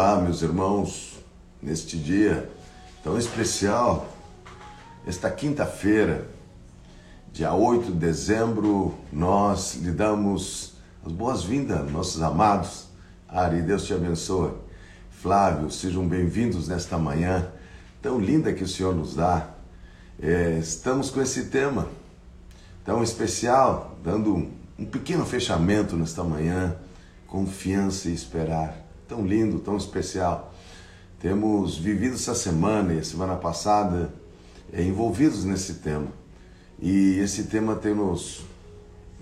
Olá, meus irmãos, neste dia tão especial, esta quinta-feira, dia 8 de dezembro, nós lhe damos as boas-vindas, nossos amados. Ari, Deus te abençoe. Flávio, sejam bem-vindos nesta manhã tão linda que o Senhor nos dá. É, estamos com esse tema tão especial, dando um, pequeno fechamento nesta manhã, confiança e esperar tão lindo, tão especial. Temos vivido essa semana e semana passada é, envolvidos nesse tema. E esse tema tem nos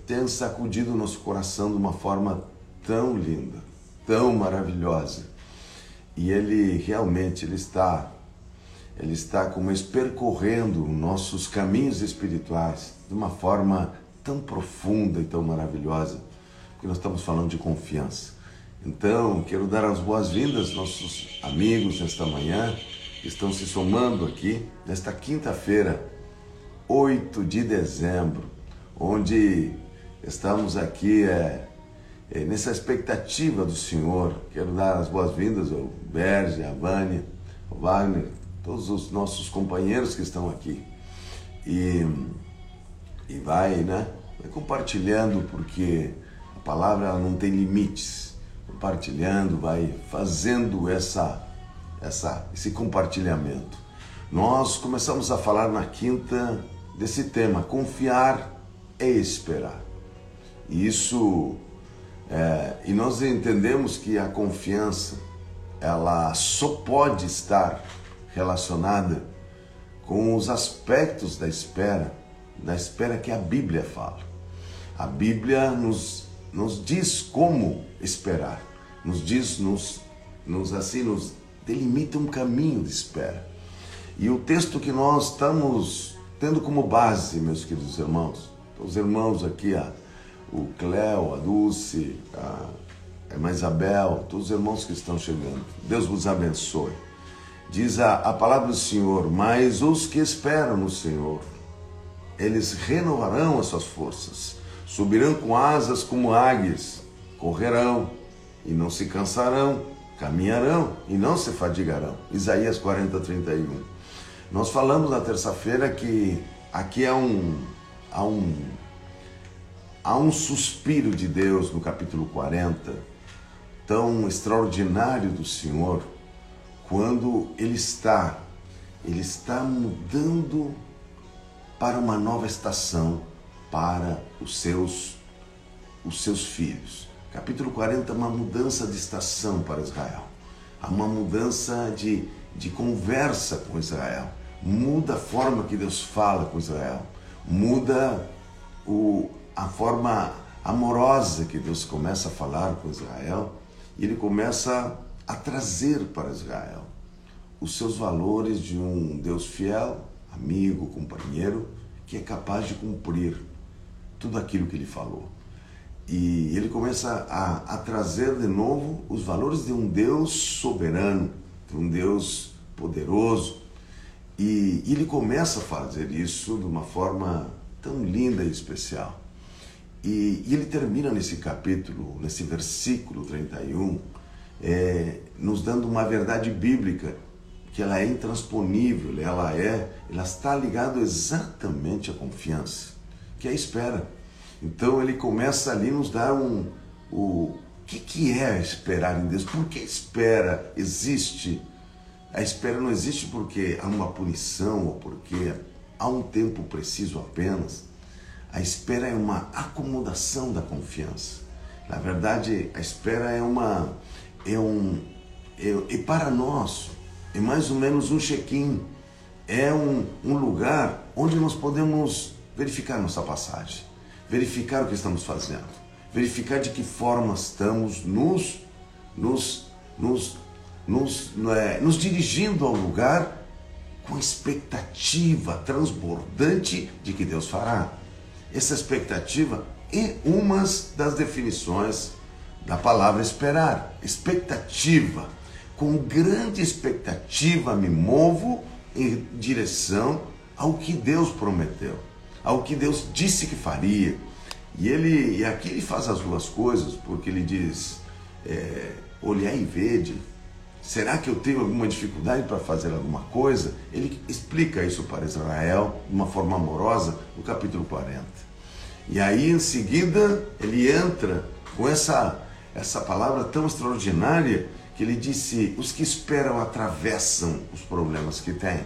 tem sacudido o nosso coração de uma forma tão linda, tão maravilhosa. E ele realmente ele está ele está como percorrendo nossos caminhos espirituais de uma forma tão profunda e tão maravilhosa, porque nós estamos falando de confiança. Então, quero dar as boas-vindas nossos amigos nesta manhã que estão se somando aqui nesta quinta-feira, 8 de dezembro, onde estamos aqui é, é, nessa expectativa do Senhor. Quero dar as boas-vindas ao Berge, a Vânia, ao Wagner, todos os nossos companheiros que estão aqui. E, e vai, né? Vai compartilhando, porque a palavra não tem limites compartilhando, vai fazendo essa, essa, esse compartilhamento. Nós começamos a falar na quinta desse tema, confiar e esperar. Isso, é, e nós entendemos que a confiança, ela só pode estar relacionada com os aspectos da espera, da espera que a Bíblia fala. A Bíblia nos nos diz como esperar, nos diz, nos, nos assim, nos delimita um caminho de espera. E o texto que nós estamos tendo como base, meus queridos irmãos, os irmãos aqui, a, o Cléo, a Dulce, a, a Isabel, todos os irmãos que estão chegando, Deus vos abençoe. Diz a, a palavra do Senhor: Mas os que esperam no Senhor, eles renovarão as suas forças Subirão com asas como águias, correrão e não se cansarão, caminharão e não se fadigarão. Isaías 40, 31. Nós falamos na terça-feira que aqui há um, há um, há um suspiro de Deus no capítulo 40, tão extraordinário do Senhor, quando Ele está, Ele está mudando para uma nova estação para os seus, os seus filhos. Capítulo 40 é uma mudança de estação para Israel. Há uma mudança de, de conversa com Israel. Muda a forma que Deus fala com Israel. Muda o, a forma amorosa que Deus começa a falar com Israel. E ele começa a trazer para Israel os seus valores de um Deus fiel, amigo, companheiro, que é capaz de cumprir tudo aquilo que ele falou. E ele começa a, a trazer de novo os valores de um Deus soberano, de um Deus poderoso. E, e ele começa a fazer isso de uma forma tão linda e especial. E, e ele termina nesse capítulo, nesse versículo 31, é, nos dando uma verdade bíblica que ela é intransponível, ela é, ela está ligada exatamente à confiança que é a espera. Então ele começa ali nos dar um o que, que é esperar em Deus? Por que espera existe? A espera não existe porque há uma punição ou porque há um tempo preciso apenas. A espera é uma acomodação da confiança. Na verdade, a espera é uma é um é, e para nós é mais ou menos um check-in. É um, um lugar onde nós podemos verificar nossa passagem, verificar o que estamos fazendo, verificar de que forma estamos nos, nos, nos, nos, é, nos dirigindo ao lugar com expectativa transbordante de que Deus fará. Essa expectativa é uma das definições da palavra esperar. Expectativa. Com grande expectativa me movo em direção ao que Deus prometeu ao que Deus disse que faria. E ele e aqui ele faz as duas coisas, porque ele diz: é, olhar e vede Será que eu tenho alguma dificuldade para fazer alguma coisa? Ele explica isso para Israel de uma forma amorosa no capítulo 40. E aí em seguida ele entra com essa essa palavra tão extraordinária que ele disse: os que esperam atravessam os problemas que têm.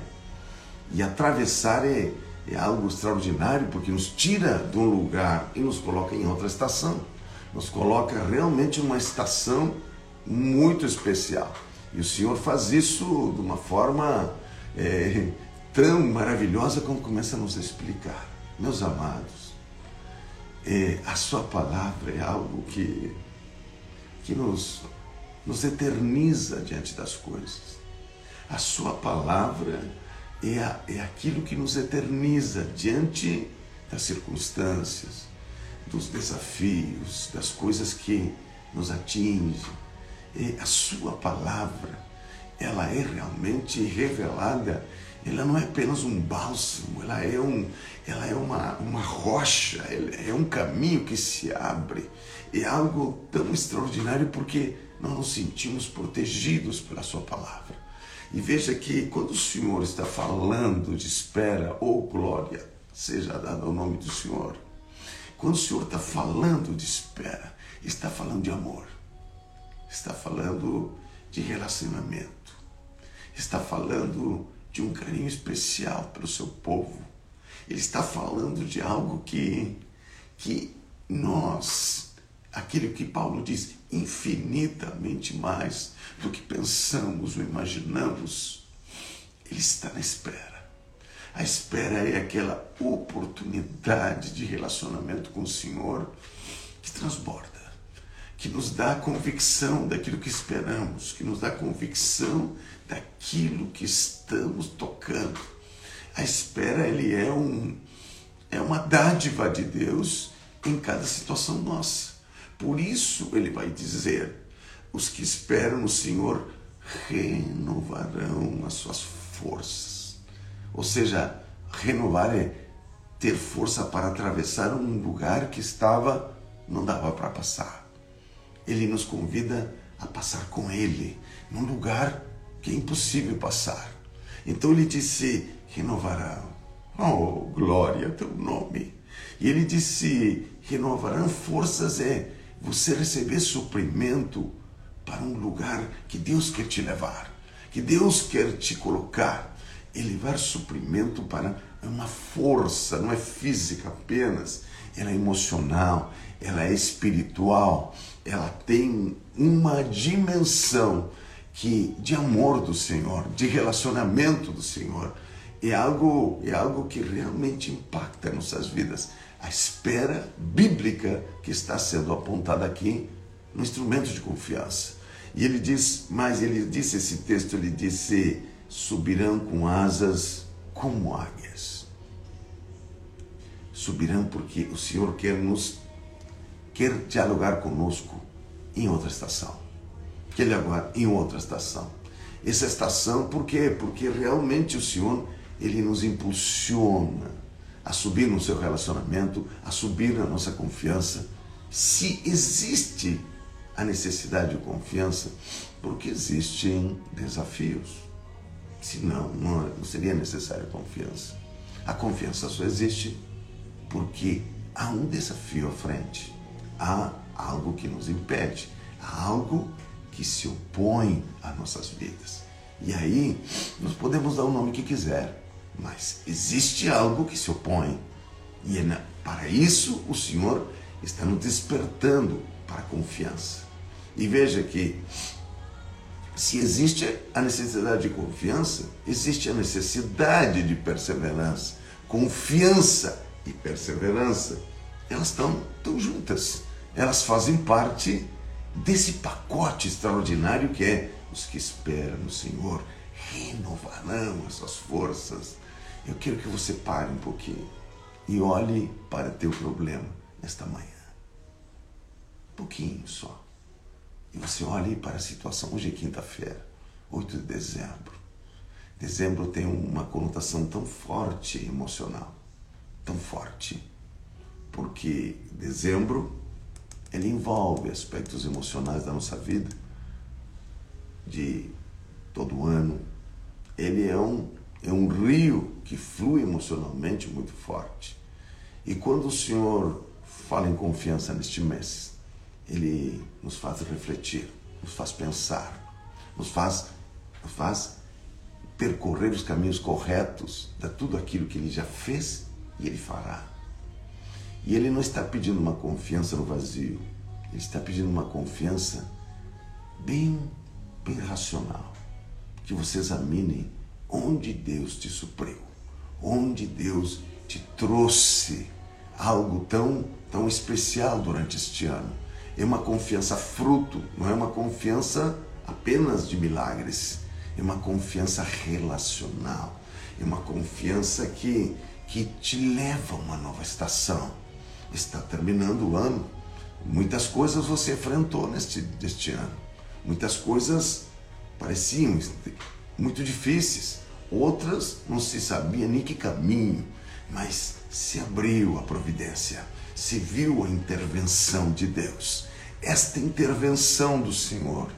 E atravessar é, é algo extraordinário porque nos tira de um lugar e nos coloca em outra estação. Nos coloca realmente numa estação muito especial. E o Senhor faz isso de uma forma é, tão maravilhosa como começa a nos explicar. Meus amados, é, a Sua palavra é algo que, que nos, nos eterniza diante das coisas. A Sua palavra é, a, é aquilo que nos eterniza diante das circunstâncias, dos desafios, das coisas que nos atingem. E a sua palavra, ela é realmente revelada, ela não é apenas um bálsamo, ela é, um, ela é uma, uma rocha, é um caminho que se abre. É algo tão extraordinário porque nós nos sentimos protegidos pela sua palavra. E veja que quando o Senhor está falando de espera ou glória, seja dado o nome do Senhor, quando o Senhor está falando de espera, está falando de amor, está falando de relacionamento, está falando de um carinho especial pelo seu povo, ele está falando de algo que, que nós aquilo que Paulo diz, infinitamente mais do que pensamos ou imaginamos, ele está na espera. A espera é aquela oportunidade de relacionamento com o Senhor que transborda, que nos dá convicção daquilo que esperamos, que nos dá convicção daquilo que estamos tocando. A espera ele é um é uma dádiva de Deus em cada situação nossa. Por isso ele vai dizer: os que esperam no Senhor renovarão as suas forças. Ou seja, renovar é ter força para atravessar um lugar que estava não dava para passar. Ele nos convida a passar com ele num lugar que é impossível passar. Então ele disse: renovarão. Oh, glória teu nome. E ele disse: renovarão forças é você receber suprimento para um lugar que Deus quer te levar, que Deus quer te colocar. E levar suprimento para uma força, não é física apenas, ela é emocional, ela é espiritual, ela tem uma dimensão que de amor do Senhor, de relacionamento do Senhor, é algo é algo que realmente impacta nossas vidas a espera bíblica que está sendo apontada aqui no instrumento de confiança. E ele diz, mas ele disse esse texto, ele disse: subirão com asas como águias. Subirão porque o Senhor quer nos quer dialogar conosco em outra estação. Quer dialogar em outra estação. Essa estação, por quê? Porque realmente o Senhor ele nos impulsiona a subir no seu relacionamento, a subir na nossa confiança. Se existe a necessidade de confiança, porque existem desafios. Senão, não seria necessária confiança. A confiança só existe porque há um desafio à frente. Há algo que nos impede, há algo que se opõe às nossas vidas. E aí, nós podemos dar o nome que quiser mas existe algo que se opõe. E é para isso o Senhor está nos despertando para a confiança. E veja que se existe a necessidade de confiança, existe a necessidade de perseverança. Confiança e perseverança, elas estão tão juntas. Elas fazem parte desse pacote extraordinário que é os que esperam no Senhor renovarão as suas forças. Eu quero que você pare um pouquinho e olhe para teu problema nesta manhã. Um pouquinho só. E você olhe para a situação. Hoje é quinta-feira, 8 de dezembro. Dezembro tem uma conotação tão forte emocional, tão forte, porque dezembro ele envolve aspectos emocionais da nossa vida, de todo ano. Ele é um, é um rio que flui emocionalmente muito forte. E quando o Senhor fala em confiança neste mês, ele nos faz refletir, nos faz pensar, nos faz, nos faz percorrer os caminhos corretos de tudo aquilo que ele já fez e ele fará. E ele não está pedindo uma confiança no vazio, ele está pedindo uma confiança bem, bem racional. Que você examine onde Deus te supriu, onde Deus te trouxe algo tão, tão especial durante este ano. É uma confiança fruto, não é uma confiança apenas de milagres, é uma confiança relacional, é uma confiança que, que te leva a uma nova estação. Está terminando o ano, muitas coisas você enfrentou neste, neste ano, muitas coisas pareciam muito difíceis, outras não se sabia nem que caminho, mas se abriu a providência, se viu a intervenção de Deus. Esta intervenção do Senhor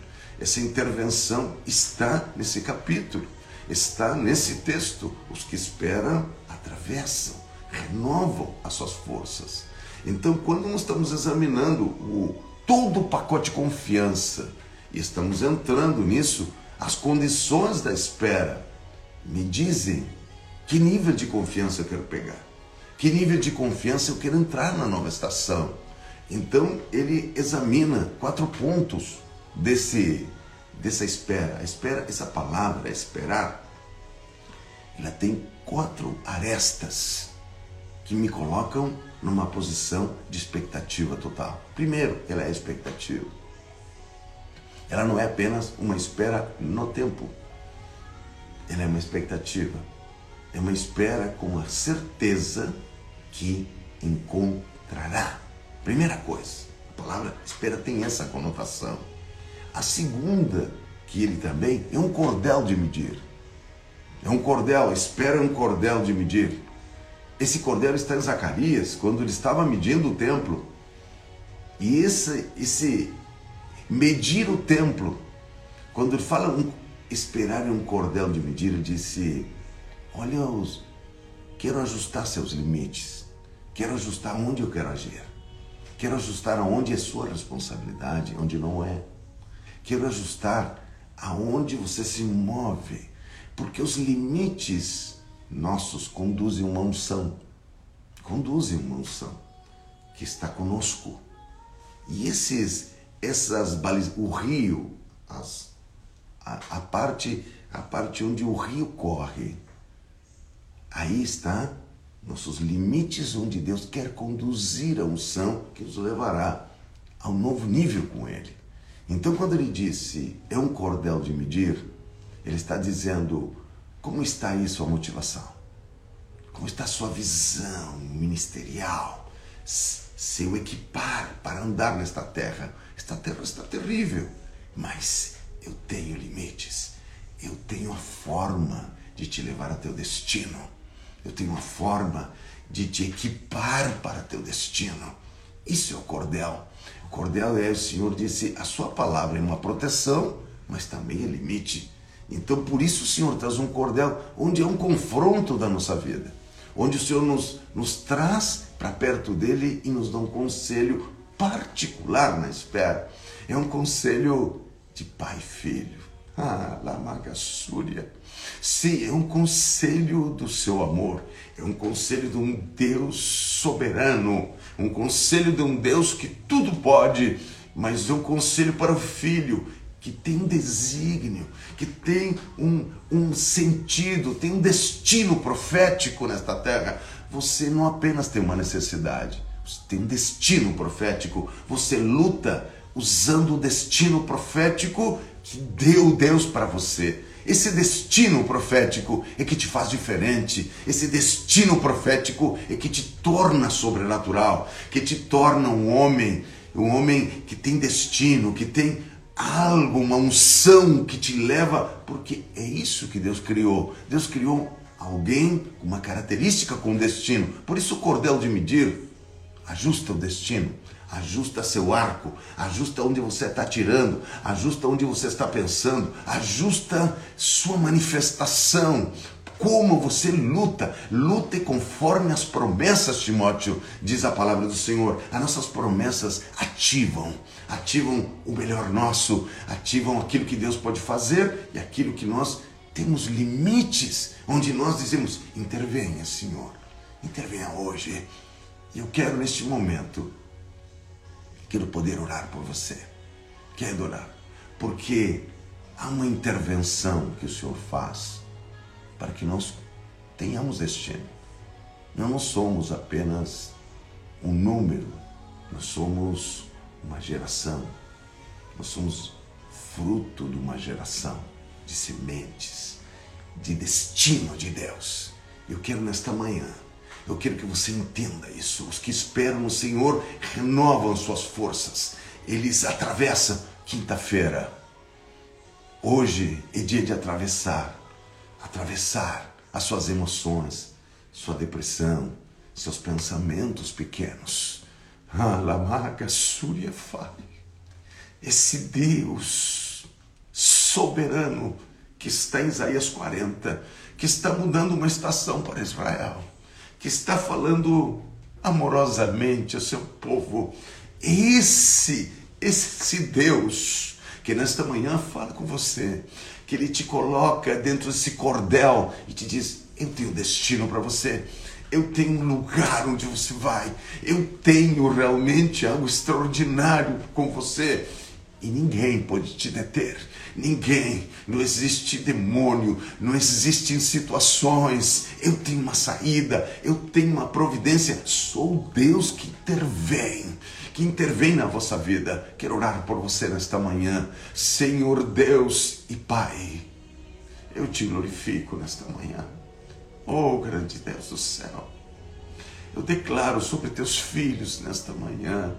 essa intervenção está nesse capítulo, está nesse texto. Os que esperam atravessam, renovam as suas forças. Então, quando nós estamos examinando o, todo o pacote confiança estamos entrando nisso, as condições da espera me dizem que nível de confiança eu quero pegar, que nível de confiança eu quero entrar na nova estação. Então, ele examina quatro pontos desse dessa espera. A espera, essa palavra, esperar, ela tem quatro arestas que me colocam numa posição de expectativa total. Primeiro, ela é expectativa. Ela não é apenas uma espera no tempo. Ela é uma expectativa. É uma espera com a certeza que encontrará. Primeira coisa, a palavra espera tem essa conotação. A segunda, que ele também, é um cordel de medir. É um cordel, espera um cordel de medir. Esse cordel está em Zacarias, quando ele estava medindo o templo. E esse, esse medir o templo, quando ele fala um, esperar um cordel de medir, ele disse: Olha, os, quero ajustar seus limites, quero ajustar onde eu quero agir, quero ajustar aonde é sua responsabilidade, onde não é. Quero ajustar aonde você se move, porque os limites nossos conduzem uma unção, conduzem uma unção que está conosco. E esses, essas balizas, o rio, as, a, a, parte, a parte onde o rio corre, aí está nossos limites onde Deus quer conduzir a unção que nos levará a um novo nível com Ele. Então, quando ele disse é um cordel de medir, ele está dizendo como está aí sua motivação, como está sua visão ministerial, seu equipar para andar nesta terra. Esta terra está terrível, mas eu tenho limites, eu tenho a forma de te levar a teu destino, eu tenho a forma de te equipar para teu destino. Isso é o cordel. O cordel é, o Senhor disse, a sua palavra é uma proteção, mas também é limite. Então, por isso o Senhor traz um cordel onde é um confronto da nossa vida, onde o Senhor nos, nos traz para perto dele e nos dá um conselho particular na espera. É um conselho de pai e filho. Ah, Lamagassúria. Sim, é um conselho do seu amor, é um conselho de um Deus soberano, um conselho de um Deus que tudo pode, mas é um conselho para o filho que tem um desígnio, que tem um, um sentido, tem um destino profético nesta terra. Você não apenas tem uma necessidade, você tem um destino profético. Você luta usando o destino profético que deu Deus para você. Esse destino profético é que te faz diferente. Esse destino profético é que te torna sobrenatural, que te torna um homem, um homem que tem destino, que tem algo, uma unção que te leva, porque é isso que Deus criou. Deus criou alguém com uma característica com destino. Por isso o cordel de medir ajusta o destino, ajusta seu arco, ajusta onde você está tirando, ajusta onde você está pensando, ajusta sua manifestação, como você luta, lute conforme as promessas, Timóteo, diz a palavra do Senhor. As nossas promessas ativam, ativam o melhor nosso, ativam aquilo que Deus pode fazer e aquilo que nós temos limites, onde nós dizemos: intervenha, Senhor, intervenha hoje. Eu quero neste momento, quero poder orar por você. Quero orar, porque há uma intervenção que o Senhor faz para que nós tenhamos destino. Nós não somos apenas um número, nós somos uma geração, nós somos fruto de uma geração de sementes, de destino de Deus. Eu quero nesta manhã, eu quero que você entenda isso. Os que esperam no Senhor renovam suas forças, eles atravessam quinta-feira. Hoje é dia de atravessar atravessar as suas emoções, sua depressão, seus pensamentos pequenos. Ah, Lamaga Suriafai. Esse Deus soberano que está em Isaías 40, que está mudando uma estação para Israel, que está falando amorosamente ao seu povo. Esse, esse Deus que nesta manhã fala com você, que ele te coloca dentro desse cordel e te diz: Eu tenho destino para você. Eu tenho um lugar onde você vai. Eu tenho realmente algo extraordinário com você. E ninguém pode te deter. Ninguém. Não existe demônio. Não existem situações. Eu tenho uma saída. Eu tenho uma providência. Sou Deus que intervém que intervém na vossa vida. Quero orar por você nesta manhã. Senhor Deus e Pai, eu te glorifico nesta manhã. Oh, grande Deus do céu. Eu declaro sobre teus filhos nesta manhã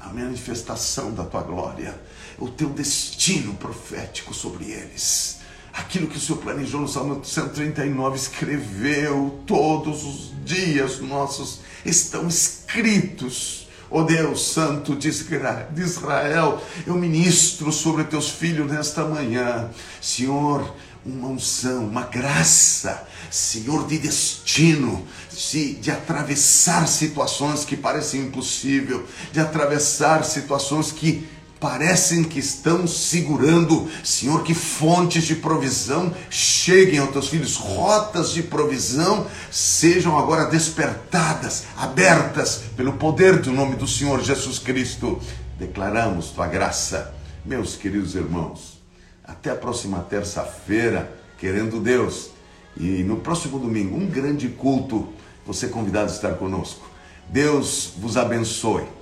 a manifestação da tua glória, o teu destino profético sobre eles. Aquilo que o Senhor planejou no Salmo 139, escreveu todos os dias nossos, estão escritos Ó oh Deus Santo de Israel, eu ministro sobre teus filhos nesta manhã. Senhor, uma unção, uma graça, Senhor, de destino, de atravessar situações que parecem impossível, de atravessar situações que parecem que estão segurando, Senhor, que fontes de provisão cheguem aos teus filhos, rotas de provisão sejam agora despertadas, abertas pelo poder do nome do Senhor Jesus Cristo. Declaramos tua graça, meus queridos irmãos. Até a próxima terça-feira, querendo Deus. E no próximo domingo, um grande culto. Você convidado a estar conosco. Deus vos abençoe.